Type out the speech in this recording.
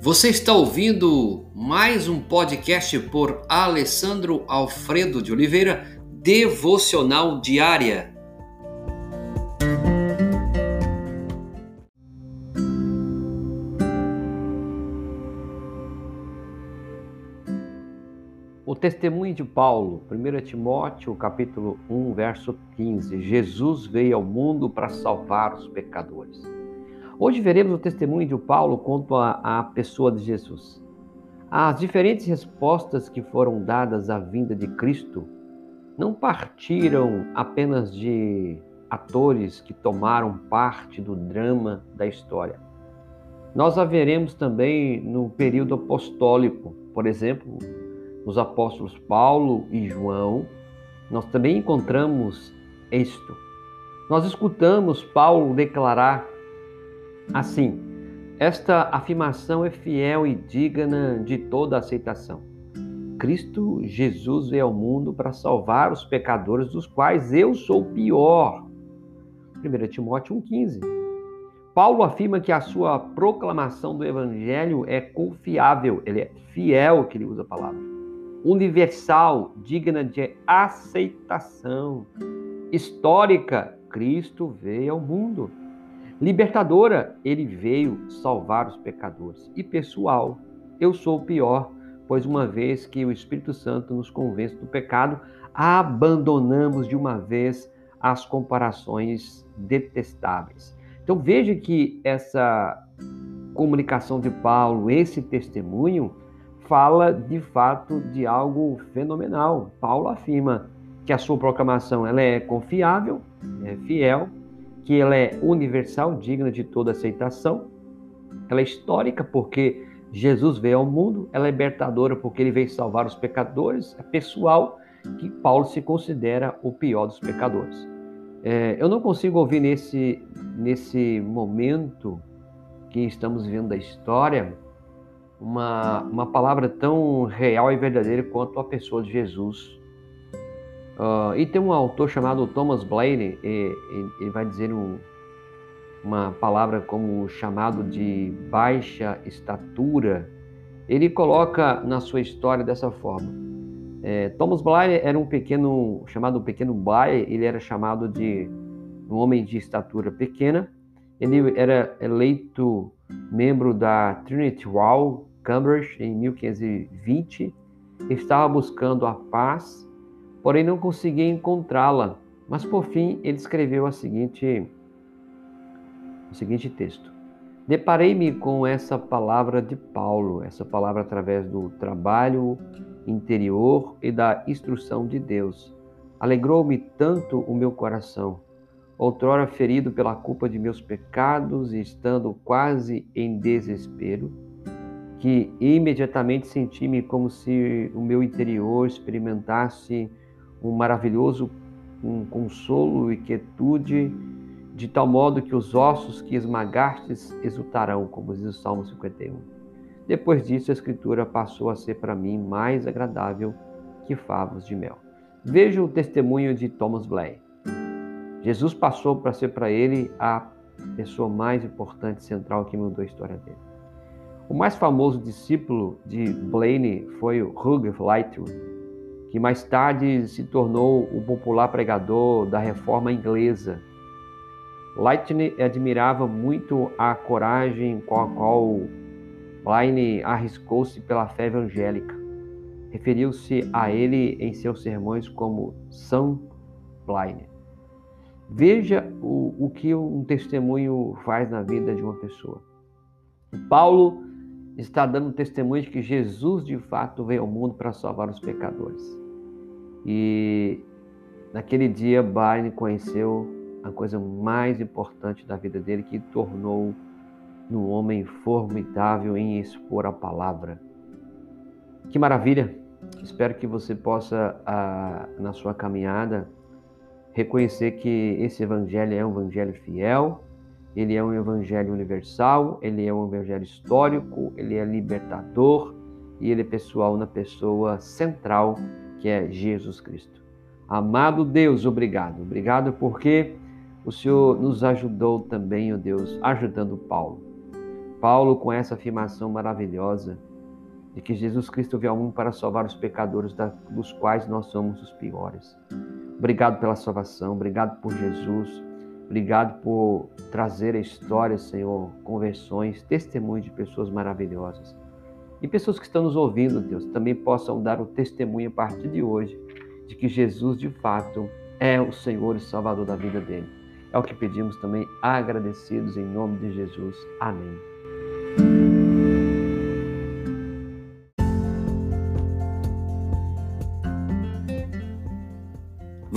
Você está ouvindo mais um podcast por Alessandro Alfredo de Oliveira, Devocional Diária. O testemunho de Paulo, 1 Timóteo, capítulo 1, verso 15. Jesus veio ao mundo para salvar os pecadores. Hoje veremos o testemunho de Paulo quanto à pessoa de Jesus. As diferentes respostas que foram dadas à vinda de Cristo não partiram apenas de atores que tomaram parte do drama da história. Nós a veremos também no período apostólico, por exemplo, nos apóstolos Paulo e João, nós também encontramos isto. Nós escutamos Paulo declarar assim: esta afirmação é fiel e digna de toda aceitação. Cristo Jesus veio ao mundo para salvar os pecadores, dos quais eu sou o pior. 1 Timóteo 1,15. Paulo afirma que a sua proclamação do Evangelho é confiável, ele é fiel, que ele usa a palavra universal, digna de aceitação. Histórica, Cristo veio ao mundo. Libertadora, ele veio salvar os pecadores. E pessoal, eu sou o pior, pois uma vez que o Espírito Santo nos convence do pecado, abandonamos de uma vez as comparações detestáveis. Então veja que essa comunicação de Paulo, esse testemunho, fala de fato de algo fenomenal. Paulo afirma que a sua proclamação ela é confiável, é fiel, que ela é universal, digna de toda aceitação. Ela é histórica porque Jesus veio ao mundo, ela é libertadora porque ele veio salvar os pecadores, é pessoal que Paulo se considera o pior dos pecadores. É, eu não consigo ouvir nesse, nesse momento que estamos vivendo da história uma, uma palavra tão real e verdadeira quanto a pessoa de Jesus. Uh, e tem um autor chamado Thomas Blaine, ele vai dizer um, uma palavra como chamado de baixa estatura. Ele coloca na sua história dessa forma. É, Thomas Blaine era um pequeno, chamado pequeno Blaine, ele era chamado de um homem de estatura pequena. Ele era eleito membro da Trinity Hall Cambridge em 1520, estava buscando a paz, porém não conseguia encontrá-la. Mas por fim ele escreveu a seguinte, o seguinte texto: Deparei-me com essa palavra de Paulo, essa palavra através do trabalho interior e da instrução de Deus. Alegrou-me tanto o meu coração. Outrora ferido pela culpa de meus pecados e estando quase em desespero, que imediatamente senti-me como se o meu interior experimentasse um maravilhoso um consolo e quietude, de tal modo que os ossos que esmagastes exultarão, como diz o Salmo 51. Depois disso, a Escritura passou a ser para mim mais agradável que favos de mel. Veja o testemunho de Thomas Blaine. Jesus passou para ser para ele a pessoa mais importante, central que mudou a história dele. O mais famoso discípulo de Blaine foi o Hugh Lightwood, que mais tarde se tornou o popular pregador da reforma inglesa. Lightning admirava muito a coragem com a qual Blaine arriscou-se pela fé evangélica. Referiu-se a ele em seus sermões como São Blaine. Veja o, o que um testemunho faz na vida de uma pessoa. Paulo está dando testemunho de que Jesus de fato veio ao mundo para salvar os pecadores. E naquele dia, Barney conheceu a coisa mais importante da vida dele, que tornou no homem formidável em expor a palavra. Que maravilha! Espero que você possa, na sua caminhada, reconhecer que esse evangelho é um evangelho fiel, ele é um evangelho universal, ele é um evangelho histórico, ele é libertador e ele é pessoal na pessoa central que é Jesus Cristo. Amado Deus, obrigado. Obrigado porque o Senhor nos ajudou também, ó Deus, ajudando Paulo. Paulo com essa afirmação maravilhosa de que Jesus Cristo veio ao mundo para salvar os pecadores, dos quais nós somos os piores. Obrigado pela salvação, obrigado por Jesus, obrigado por trazer a história, Senhor, conversões, testemunhos de pessoas maravilhosas. E pessoas que estão nos ouvindo, Deus, também possam dar o testemunho a partir de hoje de que Jesus, de fato, é o Senhor e Salvador da vida dele. É o que pedimos também, agradecidos em nome de Jesus. Amém.